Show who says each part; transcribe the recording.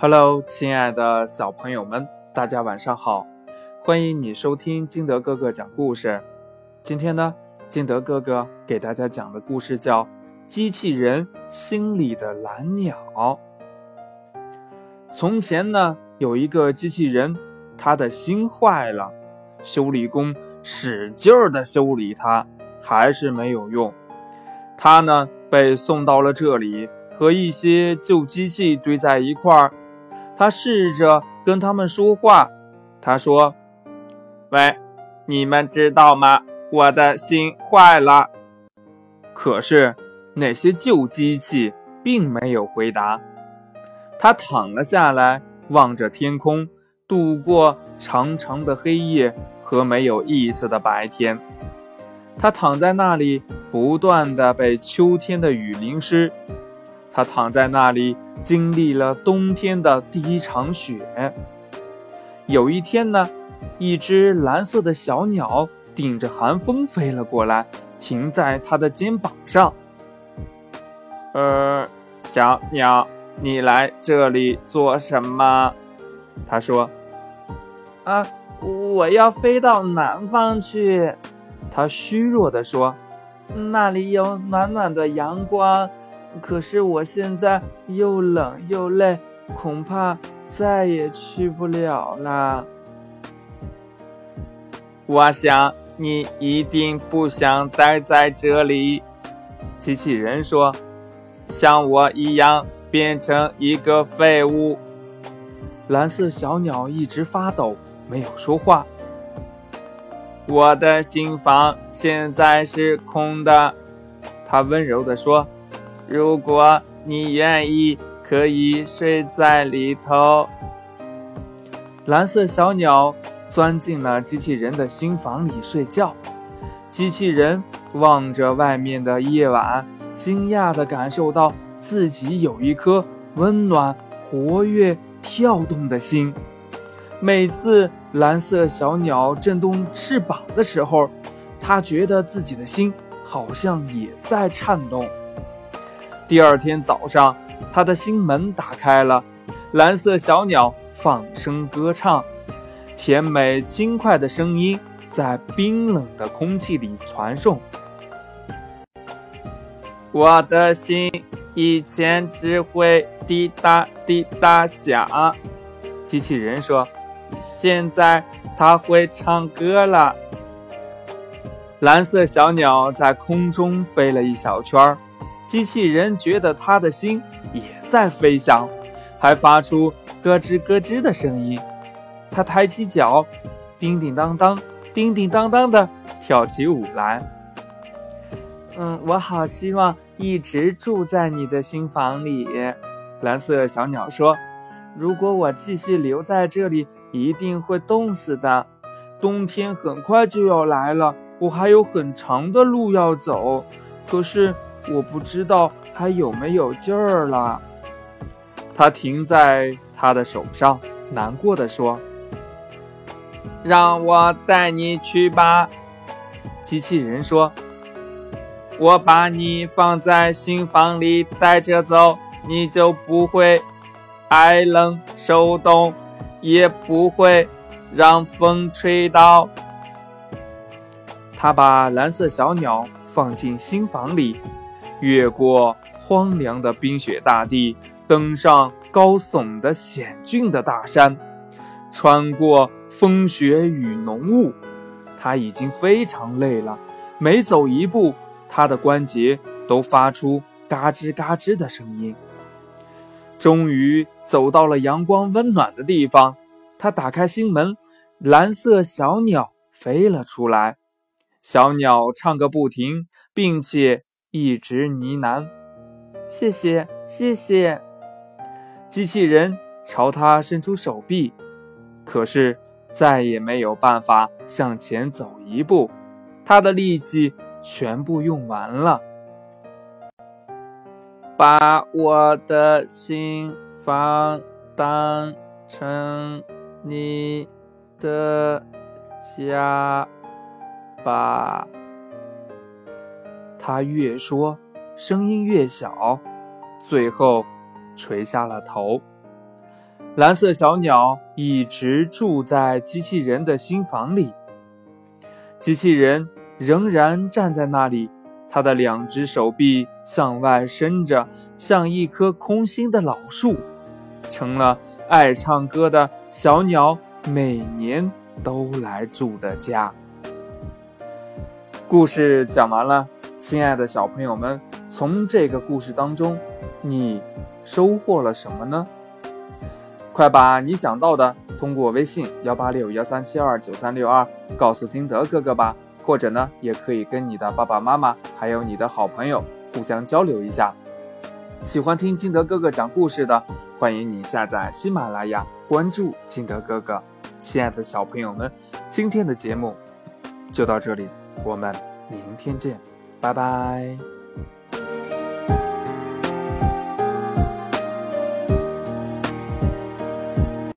Speaker 1: Hello，亲爱的小朋友们，大家晚上好！欢迎你收听金德哥哥讲故事。今天呢，金德哥哥给大家讲的故事叫《机器人心里的蓝鸟》。从前呢，有一个机器人，他的心坏了，修理工使劲儿的修理它，还是没有用。他呢，被送到了这里，和一些旧机器堆在一块儿。他试着跟他们说话。他说：“喂，你们知道吗？我的心坏了。”可是那些旧机器并没有回答。他躺了下来，望着天空，度过长长的黑夜和没有意思的白天。他躺在那里，不断的被秋天的雨淋湿。他躺在那里，经历了冬天的第一场雪。有一天呢，一只蓝色的小鸟顶着寒风飞了过来，停在他的肩膀上。呃，小鸟，你来这里做什么？他说：“啊，我要飞到南方去。”他虚弱地说：“那里有暖暖的阳光。”可是我现在又冷又累，恐怕再也去不了了。我想你一定不想待在这里。机器人说：“像我一样变成一个废物。”蓝色小鸟一直发抖，没有说话。我的心房现在是空的，它温柔地说。如果你愿意，可以睡在里头。蓝色小鸟钻进了机器人的心房里睡觉。机器人望着外面的夜晚，惊讶地感受到自己有一颗温暖、活跃、跳动的心。每次蓝色小鸟振动翅膀的时候，它觉得自己的心好像也在颤动。第二天早上，他的心门打开了，蓝色小鸟放声歌唱，甜美轻快的声音在冰冷的空气里传送。我的心以前只会滴答滴答响，机器人说，现在它会唱歌了。蓝色小鸟在空中飞了一小圈儿。机器人觉得他的心也在飞翔，还发出咯吱咯吱的声音。他抬起脚，叮叮当当，叮叮当当的跳起舞来。嗯，我好希望一直住在你的心房里。蓝色小鸟说：“如果我继续留在这里，一定会冻死的。冬天很快就要来了，我还有很长的路要走。可是……”我不知道还有没有劲儿了。它停在他的手上，难过的说：“让我带你去吧。”机器人说：“我把你放在心房里带着走，你就不会挨冷受冻，也不会让风吹到。”他把蓝色小鸟放进心房里。越过荒凉的冰雪大地，登上高耸的险峻的大山，穿过风雪与浓雾，他已经非常累了。每走一步，他的关节都发出嘎吱嘎吱的声音。终于走到了阳光温暖的地方，他打开心门，蓝色小鸟飞了出来。小鸟唱个不停，并且。一直呢喃：“谢谢，谢谢。”机器人朝他伸出手臂，可是再也没有办法向前走一步，他的力气全部用完了。把我的心房当成你的家吧。他越说，声音越小，最后垂下了头。蓝色小鸟一直住在机器人的新房里。机器人仍然站在那里，他的两只手臂向外伸着，像一棵空心的老树，成了爱唱歌的小鸟每年都来住的家。故事讲完了，亲爱的小朋友们，从这个故事当中，你收获了什么呢？快把你想到的通过微信幺八六幺三七二九三六二告诉金德哥哥吧，或者呢，也可以跟你的爸爸妈妈还有你的好朋友互相交流一下。喜欢听金德哥哥讲故事的，欢迎你下载喜马拉雅，关注金德哥哥。亲爱的小朋友们，今天的节目就到这里。我们明天见，拜拜。